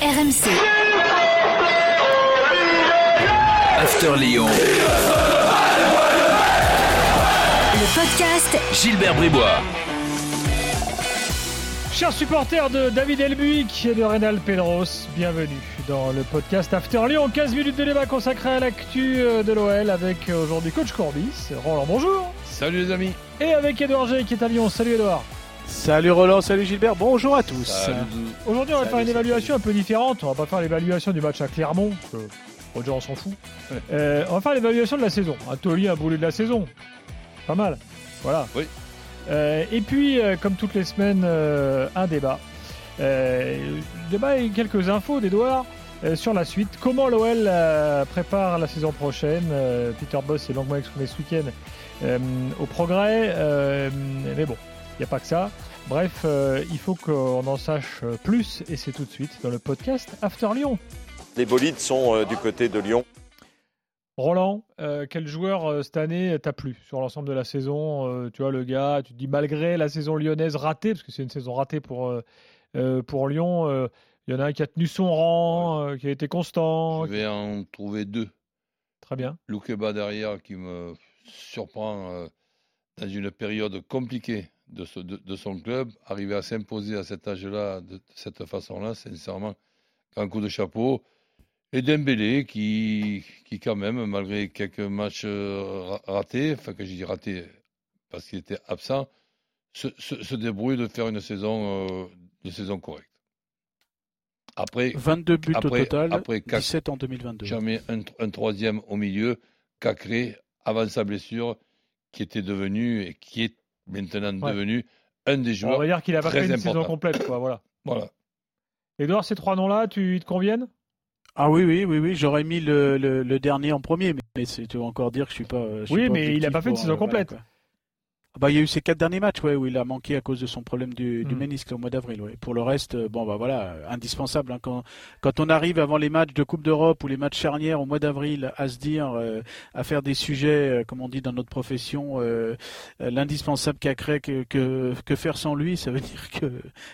RMC. After Lyon. Le podcast Gilbert Bribois. Chers supporters de David Elbuic et de Reynald Pedros, bienvenue dans le podcast After Lyon. 15 minutes de débat consacré à l'actu euh, de l'OL avec euh, aujourd'hui coach Corbis. Roland, bonjour. Salut les amis. Et avec Edouard G qui est à Lyon. Salut Edouard. Salut Roland, salut Gilbert, bonjour à tous. Aujourd'hui, on va faire une évaluation un peu différente. On va pas faire l'évaluation du match à Clermont, que Roger on s'en fout. Euh, on va faire l'évaluation de la saison. Un taulier, un boulet de la saison. Pas mal. Voilà. Oui. Euh, et puis, euh, comme toutes les semaines, euh, un débat. Euh, débat et quelques infos d'Edouard euh, sur la suite. Comment l'OL euh, prépare la saison prochaine? Euh, Peter Boss s'est longuement exprimé ce week-end euh, au progrès. Euh, mais bon, n'y a pas que ça. Bref, euh, il faut qu'on en sache euh, plus et c'est tout de suite dans le podcast After Lyon. Les bolides sont euh, du côté de Lyon. Roland, euh, quel joueur euh, cette année t'a plu sur l'ensemble de la saison Euh, Tu vois, le gars, tu te dis malgré la saison lyonnaise ratée, parce que c'est une saison ratée pour, pour Lyon, euh, il y en a un qui a tenu son rang, euh, qui a été constant. Je vais en trouver deux. Très bien. Loukeba derrière qui me surprend euh, dans une période compliquée de, ce- de- de son club. Arriver à s'imposer à cet âge-là, de cette façon-là, sincèrement, un coup de chapeau. Et Dembélé qui, qui quand même, malgré quelques matchs euh, ra- ratés, enfin que j'ai dit ratés parce qu'il était absent, se, se- se débrouille de faire une saison, euh, une saison correcte. Après, 22 buts Après- au total, après quatre- 17 en 2022. J'en mets un, un troisième au milieu, Cacré, avant sa blessure, qui était devenu et qui est maintenant Ouais. devenu un des on joueurs. va dire qu'il a pas très fait une saison important. complète, quoi. Voilà. Voilà. Edouard, ces trois noms-là, tu, ils te conviennent? Ah oui, oui, oui, oui, j'aurais mis le, le- le dernier en premier, mais, mais c'est- tu vas encore dire que je suis pas. je suis Oui, pas mais il a objectif pas fait une saison euh, voilà, complète. Bah, il y a eu ces quatre derniers matchs ouais, où il a manqué à cause de son problème du, du Mm. ménisque au mois d'avril. Ouais. Pour le reste, euh, bon bah voilà, indispensable. hein. quand, quand on arrive avant les matchs de Coupe d'Europe ou les matchs charnières au mois d'avril à se dire, euh, à faire des sujets, euh, comme on dit dans notre profession, euh, euh, l'indispensable Cacré, que, que, que faire sans lui, ça veut dire que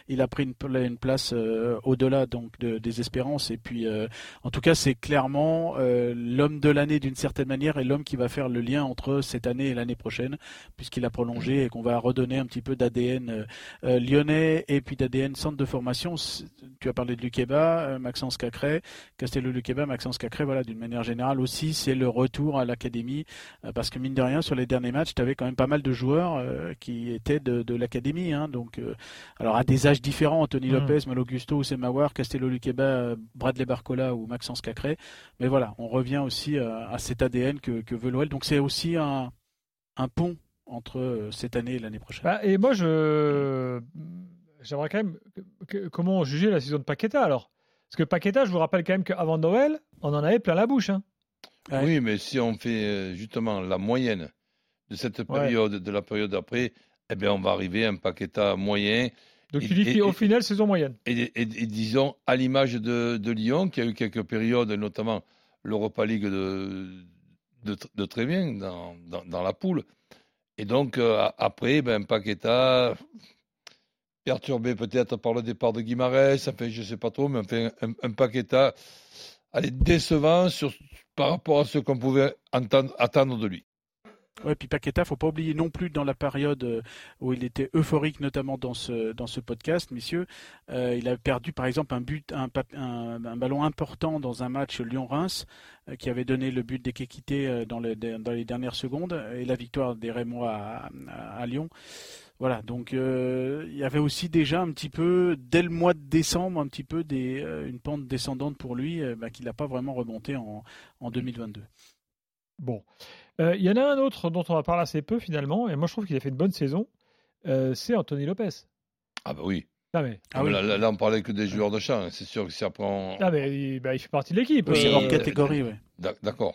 il a pris une, une place euh, au-delà donc de- des espérances. Et puis, euh, en tout cas, c'est clairement euh, l'homme de l'année d'une certaine manière et l'homme qui va faire le lien entre cette année et l'année prochaine, puisqu'il a et qu'on va redonner un petit peu d'ADN euh, euh, lyonnais et puis d'ADN centre de formation. Tu as parlé de Lukeba, euh, Maxence Cacré, Castello Lukeba, Maxence Cacré, voilà, d'une manière générale aussi, c'est le retour à l'académie, parce que mine de rien, sur les derniers matchs, tu avais quand même pas mal de joueurs qui étaient de, de l'académie, hein, donc alors à des âges différents, Anthony Mm. Lopez, Malo Gusto, Semawar, Castello Lukeba, euh, Bradley Barcola ou Maxence Cacré. Mais voilà, on revient aussi à cet ADN que, que veut l'OL. Donc c'est aussi un, un pont entre euh, cette année et l'année prochaine. Bah, Et moi, je j'aimerais quand même que- que- comment juger la saison de Paqueta alors? Parce que Paqueta, je vous rappelle quand même qu'avant Noël, on en avait plein la bouche. Hein. Ouais. Oui, mais si on fait euh, justement la moyenne de cette période, de la période d'après, eh bien, on va arriver à un Paqueta moyen. Donc Et- tu dis qu'au et- final, saison moyenne. Et, et- et disons, à l'image de, de Lyon, qui a eu quelques périodes, notamment l'Europa League de, de, de très bien dans, dans, dans la poule. Et donc, euh, après, ben, Paqueta, perturbé peut-être par le départ de Guimarães, enfin, je ne sais pas trop, mais un, un Paqueta, allez, décevant sur, par rapport à ce qu'on pouvait attendre de lui. Ouais, puis Paqueta, faut pas oublier non plus dans la période euh, où il était euphorique, notamment dans ce dans ce podcast, messieurs, euh, il a perdu par exemple un but, un, ballon important dans un match Lyon-Reims euh, qui avait donné le but euh, dans, dans les dernières secondes et la victoire des Rémois à, Lyon. Voilà, donc il y avait aussi déjà un petit peu, dès le mois de décembre, un petit peu une pente descendante pour lui, bah, qu'il n'a pas vraiment remonté en, en 2022. Bon. Euh, Il y en a un autre dont on va parler assez peu finalement, et moi je trouve qu'il a fait une bonne saison, euh, c'est Anthony Lopez. Ah bah oui. Ah, mais... Ah oui. là, là, là, on parlait que des joueurs de champ. C'est sûr que si après on... Ah, mais il, bah, il fait partie de l'équipe. Oui, c'est hors catégorie, oui. D'ac- D'accord.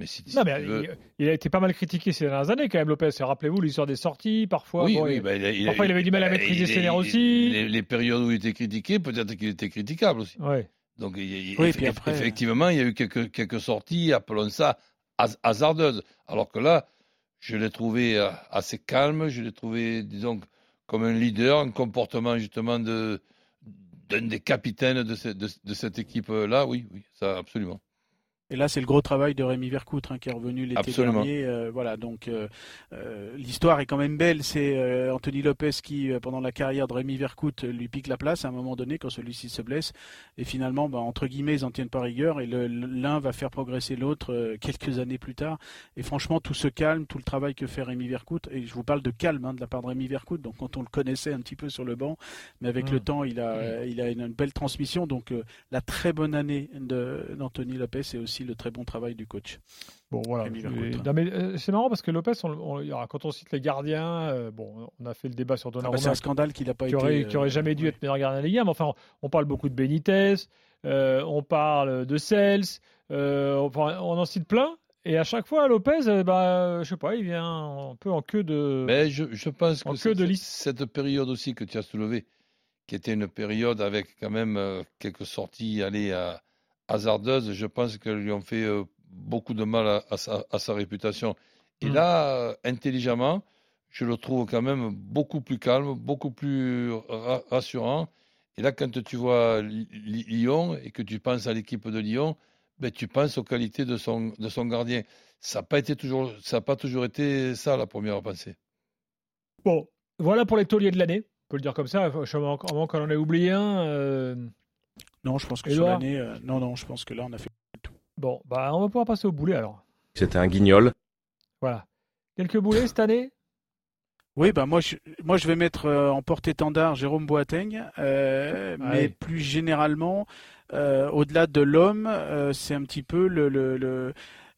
Mais si, si Non, mais veux- il, il a été pas mal critiqué ces dernières années quand même, Lopez. Rappelez-vous l'histoire des sorties, parfois. Oui, bon, oui, il- bah, il a- il a- Parfois, il avait du mal à bah, maîtriser ses nerfs aussi. Les, les périodes où il était critiqué, peut-être qu'il était critiquable aussi. Ouais. Donc, Oui, eff- puis après- effectivement, il y a eu quelques, quelques sorties, appelons ça hasardeuses. Alors que là, je l'ai trouvé euh, assez calme, je l'ai trouvé, disons, comme un leader, un comportement justement de d'un des capitaines de- de cette équipe-là. Oui, oui, ça, absolument. Et là, c'est le gros travail de Rémi Vercoutre hein, qui est revenu l'été Absolument. dernier. Euh, voilà, donc euh, euh, l'histoire est quand même belle. C'est euh, Anthony Lopez qui, euh, pendant la carrière de Rémi Vercoutre, lui pique la place à un moment donné quand celui-ci se blesse. Et finalement, bah, entre guillemets, ils en tiennent pas rigueur et le- l'un va faire progresser l'autre euh, quelques années plus tard. Et franchement, tout se calme, tout le travail que fait Rémi Vercoutre. Et je vous parle de calme hein, de la part de Rémi Vercoutre. Donc quand on le connaissait un petit peu sur le banc, mais avec le temps, il a, euh, il a une, une belle transmission. Donc euh, la très bonne année de- d'Anthony Lopez et aussi le très bon travail du coach. Bon, voilà. Euh, c'est marrant parce que Lopez, on- on- alors, quand on cite les gardiens, euh, bon, on a fait le débat sur Ah bah, Donnarumma. c'est un scandale qu'il n'a pas qui été. aurait, qui aurait euh, jamais dû ouais. être meilleur gardien de la Ligue 1. Mais enfin, on parle beaucoup de Benitez, euh, on parle de Sels, euh, enfin, on en cite plein. Et à chaque fois, Lopez, bah, je sais pas, il vient un peu en queue de. Mais je, je pense En que queue cette, de liste. cette période aussi que tu as soulevée, qui était une période avec quand même quelques sorties allez, à- hasardeuses, je pense qu'elles lui ont fait euh, beaucoup de mal à, à sa, à sa réputation. Et Mm. là, intelligemment, je le trouve quand même beaucoup plus calme, beaucoup plus ra- rassurant. Et là, quand tu vois Lyon et que tu penses à l'équipe de Lyon, ben, tu penses aux qualités de son, de son gardien. Ça n'a pas, été toujours- ça a pas toujours été ça, la première pensée. Bon, voilà pour les tauliers de l'année. On peut le dire comme ça. Je comment qu'on en ait oublié un. euh, Non, je pense que Édouard sur l'année. euh, non, non, je pense que là, on a fait. Bon, bah, on va pouvoir passer au boulet alors. C'était un guignol. Voilà. Quelques boulets cette année? Oui, bah moi, je, moi, je vais mettre euh, en porte-étendard Jérôme Boateng, euh, Ouais. mais plus généralement, euh, au-delà de l'homme, euh, c'est un petit peu le, le, le,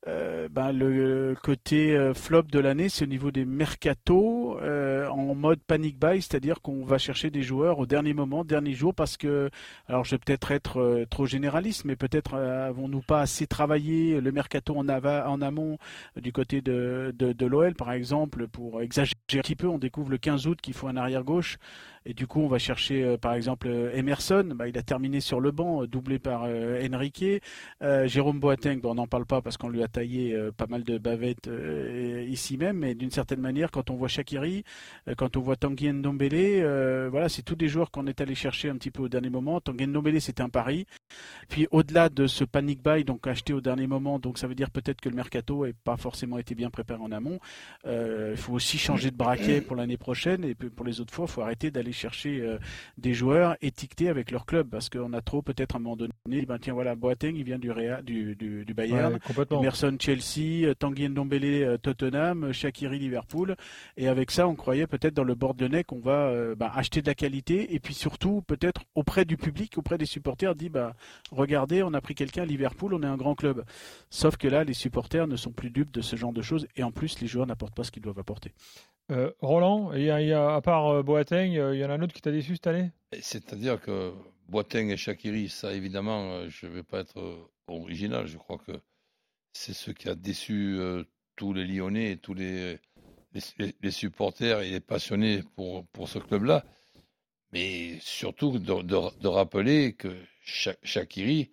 euh, ben, le côté euh, flop de l'année, c'est au niveau des mercatos euh, en mode panic buy, c'est-à-dire qu'on va chercher des joueurs au dernier moment, dernier jour, parce que, alors je vais peut-être être euh, trop généraliste, mais peut-être euh, avons-nous pas assez travaillé le mercato en, ava- en amont du côté de, de, de l'OL, par exemple, pour exagérer un petit peu, on découvre le 15 août qu'il faut un arrière gauche. Et du coup, on va chercher, euh, par exemple, euh, Emerson. Bah, il a terminé sur le banc, euh, doublé par Enrique. Jérôme Boateng, bon, on n'en parle pas parce qu'on lui a taillé pas mal de bavettes ici même. Mais d'une certaine manière, quand on voit Shakiri, quand on voit Tanguy Ndombele, voilà, c'est tous des joueurs qu'on est allé chercher un petit peu au dernier moment. Tanguy Ndombele, c'était un pari. Puis au-delà de ce panic buy, donc acheté au dernier moment, donc ça veut dire peut-être que le mercato n'ait pas forcément été bien préparé en amont. Il faut aussi changer de braquet pour l'année prochaine et pour les autres fois, il faut arrêter d'aller chercher euh, des joueurs étiquetés avec leur club parce qu'on a trop peut-être à un moment donné, ben tiens voilà, Boateng il vient du, Real, du, du, du Bayern, Ouais. Emerson Chelsea, euh, Tanguy Ndombele euh, Tottenham, Shaqiri Liverpool et avec ça on croyait peut-être dans le bord de nez qu'on va ben, acheter de la qualité et puis surtout peut-être auprès du public, auprès des supporters dit bah regardez on a pris quelqu'un à Liverpool, on est un grand club. Sauf que là les supporters ne sont plus dupes de ce genre de choses et en plus les joueurs n'apportent pas ce qu'ils doivent apporter. Euh, Roland, y y a- à part euh, Boateng, euh, il y en a un autre qui t'a déçu cette année? C'est-à-dire que Boateng et Shakiri, ça évidemment, je ne vais pas être original. Je crois que c'est ce qui a déçu tous les Lyonnais et tous les, les, supporters et les passionnés pour, pour ce club-là. Mais surtout de, de- de rappeler que Sha- Shakiri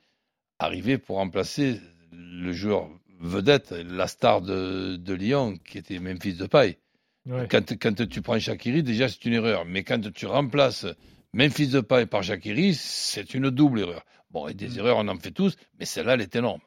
arrivait pour remplacer le joueur vedette, la star de, de Lyon, qui était Memphis Depay. Ouais. Quand, quand tu prends Shakiri, déjà c'est une erreur. Mais quand tu remplaces Memphis Depay par Shakiri, c'est une double erreur. Bon, et des Mm. erreurs, on en fait tous, mais celle-là, elle est énorme.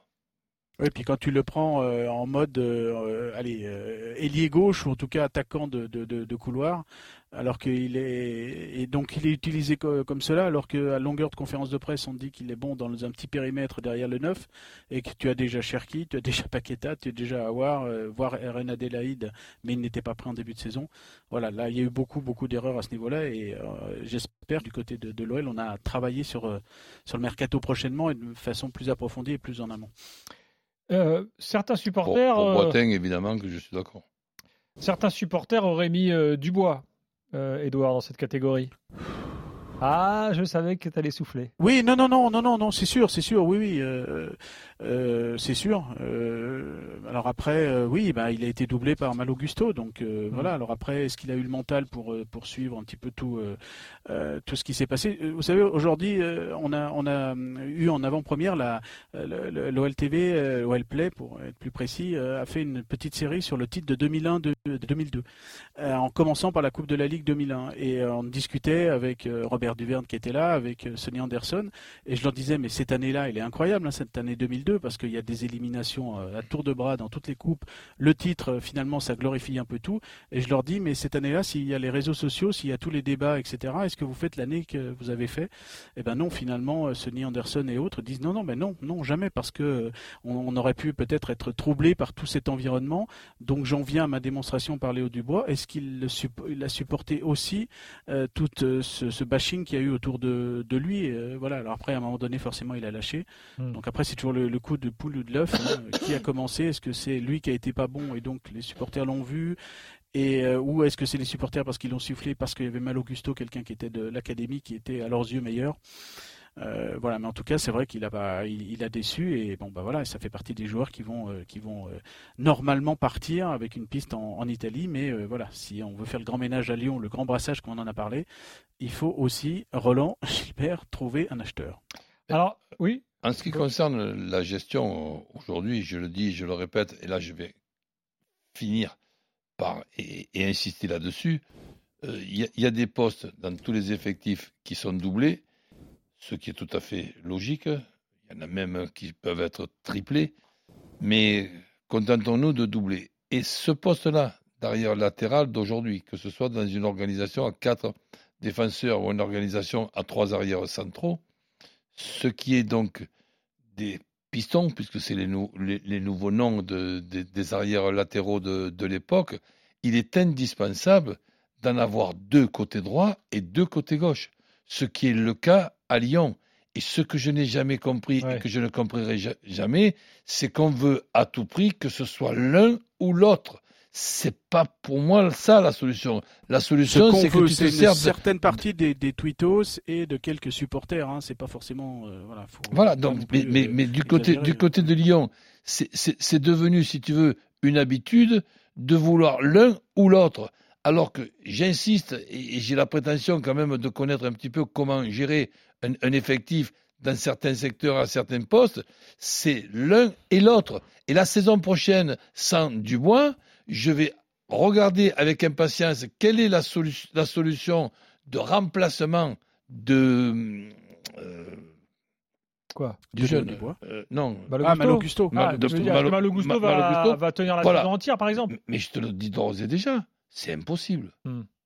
Oui, puis quand tu le prends euh, en mode euh, euh, allez, euh, ailier gauche ou en tout cas attaquant de, couloir, alors qu'il est et donc il est utilisé co- comme cela, alors qu'à longueur de conférence de presse on dit qu'il est bon dans un petit périmètre derrière le 9 et que tu as déjà Cherki, tu as déjà Paqueta, tu as déjà Awar, euh, voire Eren Adelaide, mais il n'était pas prêt en début de saison. Voilà, là il y a eu beaucoup beaucoup d'erreurs à ce niveau-là et euh, j'espère du côté de, de l'OL on a travaillé sur euh, sur le mercato prochainement et de façon plus approfondie et plus en amont. Euh, certains Pour, supporters, pour euh, Boateng, évidemment, que je suis d'accord. certains supporters auraient mis euh, Dubois, Edouard, dans cette catégorie. Ah, je savais que tu allais souffler. Oui, non, non, non, non, non, non, c'est sûr, c'est sûr, oui, oui, euh, euh, c'est sûr. Euh, alors après, oui, bah, il a été doublé par Mal Augusto, donc Mhm. voilà. Alors après, est-ce qu'il a eu le mental pour poursuivre un petit peu tout, tout ce qui s'est passé? Vous savez, aujourd'hui, on a, on a eu en avant-première la l'OLTV, OL Play, pour être plus précis, a fait une petite série sur le titre de 2001 de, de 2002, euh, en commençant par la Coupe de la Ligue 2001, et on discutait avec euh, Duverne qui était là, avec euh, Sonny Anderson, et je leur disais, mais cette année-là, elle est incroyable, hein, cette année 2002, parce qu'il y a des éliminations euh, à tour de bras dans toutes les coupes. Le titre, euh, finalement, ça glorifie un peu tout. Et je leur dis, mais cette année-là, s'il y a les réseaux sociaux, s'il y a tous les débats, etc., est-ce que vous faites l'année que vous avez fait? Eh ben non, finalement, Sonny Anderson et autres disent non, non, mais non, non, jamais, parce que on, aurait pu peut-être être troublé par tout cet environnement. Donc j'en viens à ma démonstration par Léo Dubois. Est-ce qu'il a supporté aussi tout ce, ce bashing qu'il y a eu autour de, de lui Et, euh, Voilà. Alors après, à un moment donné, forcément, il a lâché. Hmm. Donc après, c'est toujours le, le coup de poule ou de l'œuf. hein. qui a commencé Est-ce que c'est lui qui a été pas bon et donc les supporters l'ont vu? Et euh, ou est-ce que c'est les supporters parce qu'ils l'ont sifflé parce qu'il y avait Mal Augusto, quelqu'un qui était de l'académie, qui était à leurs yeux meilleur? Euh, voilà, mais en tout cas, c'est vrai qu'il a, pas- il, il a déçu et bon, bah voilà, ça fait partie des joueurs qui vont, euh, qui vont euh, normalement partir avec une piste en, en Italie. Mais euh, voilà, si on veut faire le grand ménage à Lyon, le grand brassage qu'on en a parlé, il faut aussi, Roland, Gilbert, trouver un acheteur. Alors, oui, En ce qui concerne la gestion, aujourd'hui, je le dis, je le répète, et là je vais finir par et, et insister là-dessus, euh, il y, a- il y a des postes dans tous les effectifs qui sont doublés, ce qui est tout à fait logique. Il y en a même qui peuvent être triplés, mais contentons-nous de doubler. Et ce poste-là, d'arrière latéral d'aujourd'hui, que ce soit dans une organisation à quatre défenseurs ou une organisation à trois arrières centraux, ce qui est donc des pistons, puisque c'est les, les- nouveaux noms de- des- arrières latéraux de, de l'époque, il est indispensable d'en avoir deux côté droit et deux côté gauche, ce qui est le cas à Lyon. Et ce que je n'ai jamais compris Ouais. et que je ne comprendrai ja- jamais, c'est qu'on veut à tout prix que ce soit l'un ou l'autre. C'est pas pour moi ça la solution. La solution, c'est que tu te c'est une sers de- certaine partie des, des tweetos et de quelques supporters. Hein. C'est pas forcément. euh, voilà, faut Voilà, donc, mais, euh, mais du, côté, du hein. côté de Lyon, c'est devenu, si tu veux, une habitude de vouloir l'un ou l'autre. Alors que j'insiste, et, j'ai la prétention quand même de connaître un petit peu comment gérer un, un effectif dans certains secteurs à certains postes, c'est l'un et l'autre. Et la saison prochaine, sans Dubois, je vais regarder avec impatience quelle est la, solu- la solution de remplacement de... euh, quoi? du jeune. Dubois? Euh, non, Ah, Augusto. Ah, Mal- tu veux dire Mal- que Mal Augusto Mal- va, Mal Augusto, va tenir la voilà. saison entière, par exemple mais je te le dis d'ores et déjà, c'est impossible.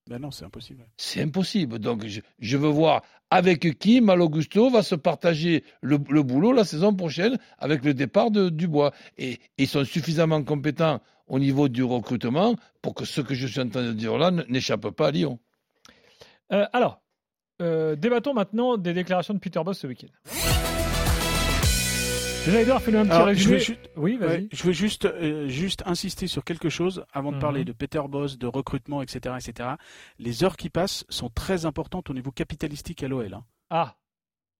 Ben non, c'est impossible. C'est impossible. Donc, je, je veux voir avec qui Mal Augusto va se partager le, le boulot la saison prochaine avec le départ de Dubois. Et ils sont suffisamment compétents au niveau du recrutement pour que ce que je suis en train de dire là n'échappe pas à Lyon. Euh, alors, euh, débattons maintenant des déclarations de Peter Boss ce week-end. Déjà, Edouard, fais-nous un petit Alors, je résumé. vais ju- Oui, vas-y. Je veux juste, euh, juste insister sur quelque chose avant de Mhm. parler de Peter Boss, de recrutement, etc., etc. Les heures qui passent sont très importantes au niveau capitalistique à l'OL. hein. Ah,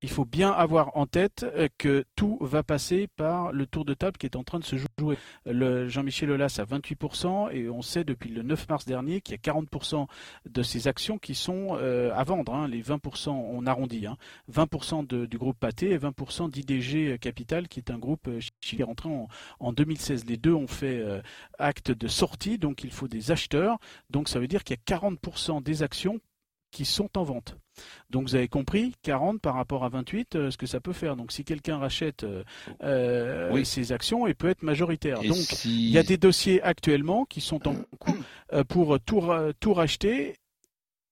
Il faut bien avoir en tête euh, que tout va passer par le tour de table qui est en train de se jouer. Jean-Michel Aulas a 28% et on sait depuis le 9 mars dernier qu'il y a 40% de ces actions qui sont euh, à vendre. hein. Les 20%, on arrondit, hein. 20% de- du groupe Pathé et 20% d'IDG Capital qui est un groupe euh, qui est rentré en, en 2016. Les deux ont fait acte de sortie, donc il faut des acheteurs. Donc ça veut dire qu'il y a 40% des actions qui sont en vente. Donc vous avez compris, 40 par rapport à 28, euh, ce que ça peut faire. Donc si quelqu'un rachète euh, euh, Oui. ses actions, il peut être majoritaire. Et Donc si- il y a des dossiers actuellement qui sont en cours pour tout, ra- tout racheter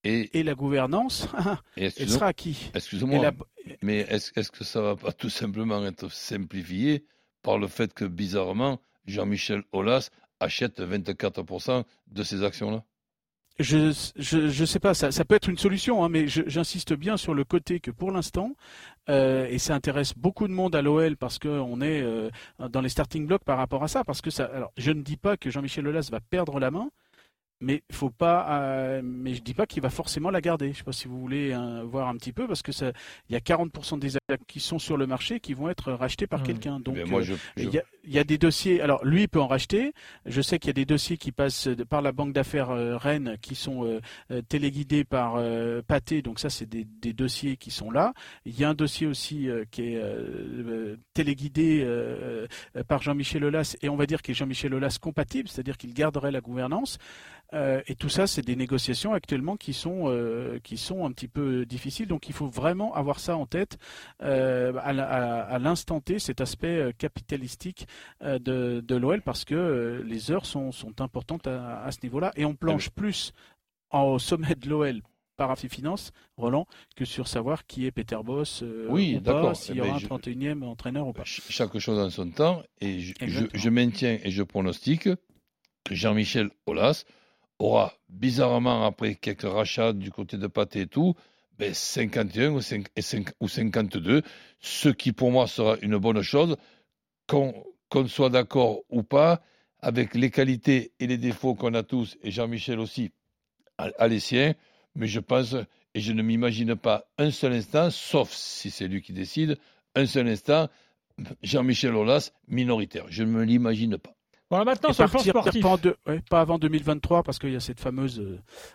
et, et la gouvernance, et elle excuse-moi, sera Et la- mais est-ce que ça va pas tout simplement être simplifié par le fait que bizarrement Jean-Michel Aulas achète 24% de ces actions-là? Je je je sais pas, ça, ça peut être une solution, hein, mais j'insiste bien sur le côté que pour l'instant, euh, et ça intéresse beaucoup de monde à l'OL parce qu'on est euh, dans les starting blocks par rapport à ça, parce que ça. Alors, je ne dis pas que Jean-Michel Aulas va perdre la main, mais faut pas. Euh, mais je dis pas qu'il va forcément la garder. Je sais pas si vous voulez hein, voir un petit peu parce que ça, il y a 40% des actions qui sont sur le marché qui vont être rachetés par Mmh. quelqu'un. Donc Ben, euh, je, il y, a, il y a des dossiers. Alors lui il peut en racheter. Je sais qu'il y a des dossiers qui passent par la banque d'affaires euh, Rennes qui sont euh, euh, téléguidés par euh, Pathé. Donc ça c'est des, des dossiers qui sont là. Il y a un dossier aussi euh, qui est euh, euh, téléguidé euh, euh, par Jean-Michel Aulas et on va dire qu'il est Jean-Michel Aulas compatible, c'est-à-dire qu'il garderait la gouvernance. Euh, et tout ça, c'est des négociations actuellement qui sont euh, qui sont un petit peu difficiles. Donc, il faut vraiment avoir ça en tête euh, à, la- à- à l'instant T, cet aspect capitalistique de, de l'OL, parce que les heures sont, sont importantes à, à ce niveau-là. Et on planche plus en- au sommet de l'OL par Afi Finance, Roland, que sur savoir qui est Peter Boss Oui, ou pas, s'il Eh y aura ben, un je- 31e entraîneur ou pas. Ch- chaque chose en son temps, et je, je maintiens et je pronostique que Jean-Michel Aulas aura bizarrement, après quelques rachats du côté de Pathé et tout, ben 51 ou, 5 et 5 ou 52, ce qui pour moi sera une bonne chose, qu'on qu'on soit d'accord ou pas, avec les qualités et les défauts qu'on a tous, et Jean-Michel aussi a, a les siens, mais je pense, et je ne m'imagine pas un seul instant, sauf si c'est lui qui décide, un seul instant, Jean-Michel Aulas minoritaire. Je ne me l'imagine pas. Voilà, maintenant le plan partir sportif. pas, ouais, pas avant 2023 parce qu'il y a cette fameuse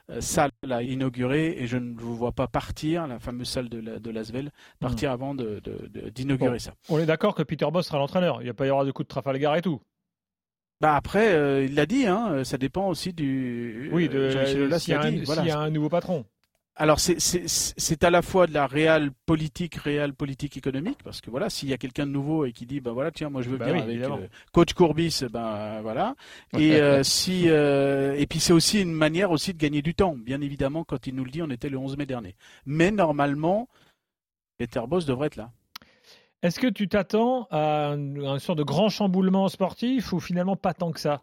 euh, salle à inaugurer et je ne vous vois pas partir, la fameuse salle de, la, de Lasvel, partir avant de- de- de- d'inaugurer Bon. ça. On est d'accord que Peter Boss sera l'entraîneur. Il n'y a pas y aura de coup de Trafalgar et tout. Bah après, euh, il l'a dit, hein, ça dépend aussi du. Oui, de euh, s'il y, a l'a un- dit, s'il voilà. y a un nouveau patron. Alors c'est- à la fois de la réelle politique, réelle politique économique, parce que voilà, s'il y a quelqu'un de nouveau et qui dit, ben voilà, tiens, moi je veux Bah bien oui, avec euh, coach Courbis, ben voilà. Et euh, si euh, et puis c'est aussi une manière aussi de gagner du temps, bien évidemment. Quand il nous le dit, on était le 11 mai dernier. Mais normalement, Peter Boss devrait être là. Est-ce que tu t'attends à un, un sorte de grand chamboulement sportif ou finalement pas tant que ça?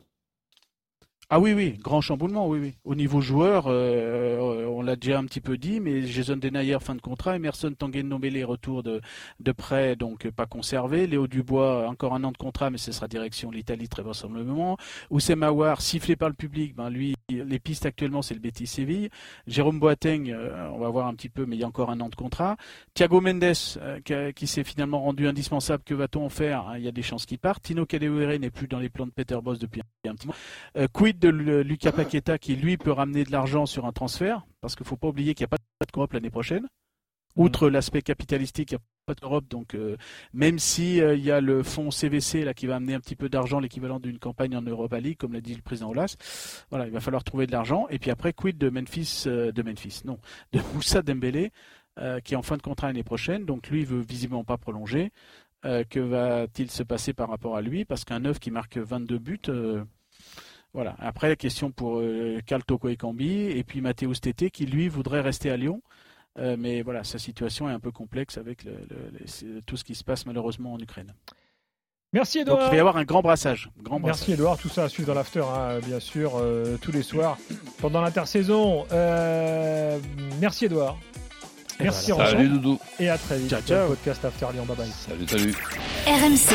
Ah oui, oui, grand chamboulement, oui, oui. Au niveau joueur, euh, on l'a déjà un petit peu dit, mais Jason Denayer, fin de contrat, Emerson Tanguy Nobele, retour de, de prêt, donc pas conservé. Léo Dubois, encore un an de contrat, mais ce sera direction l'Italie très vraisemblablement. Oussem Aouar, sifflé par le public, ben lui, les pistes actuellement, c'est le Betis Séville. Jérôme Boateng, euh, on va voir un petit peu, mais il y a encore un an de contrat. Thiago Mendes, euh, qui, s'est finalement rendu indispensable, que va-t-on faire? Il y a des chances qu'il parte. Tino Kadewere n'est plus dans les plans de Peter Boss depuis un petit moment. Euh, quid de Lu- Lucas Paqueta qui lui peut ramener de l'argent sur un transfert parce qu'il faut pas oublier qu'il n'y a pas de Europe l'année prochaine. Outre l'aspect capitalistique, il n'y a pas d'Europe, donc euh, même si euh, il y a le fonds CVC là qui va amener un petit peu d'argent, l'équivalent d'une campagne en Europa League, comme l'a dit le président Olas, voilà, il va falloir trouver de l'argent. Et puis après, quid de Memphis, euh, de Memphis, non, de Moussa Dembélé, qui est en fin de contrat l'année prochaine, donc lui il veut visiblement pas prolonger. Que va-t-il se passer par rapport à lui? Parce qu'un neuf qui marque 22 buts, voilà. Après, la question pour euh, Karl Toko Ekambi et puis Mathéus Tété qui, lui, voudrait rester à Lyon. Euh, mais voilà, sa situation est un peu complexe avec le- le- le- c'est- tout ce qui se passe malheureusement en Ukraine. Merci Donc il Edouard. va y avoir un grand brassage. Grand brassage. Merci Edouard, tout ça à suivre dans l'after, hein, bien sûr, euh, tous les soirs pendant l'intersaison. Euh, merci Edouard. Et Merci voilà. Salut Doudou. Et à très vite. Ciao, ciao. podcast After Lyon. Bye bye. Salut, salut. RMC,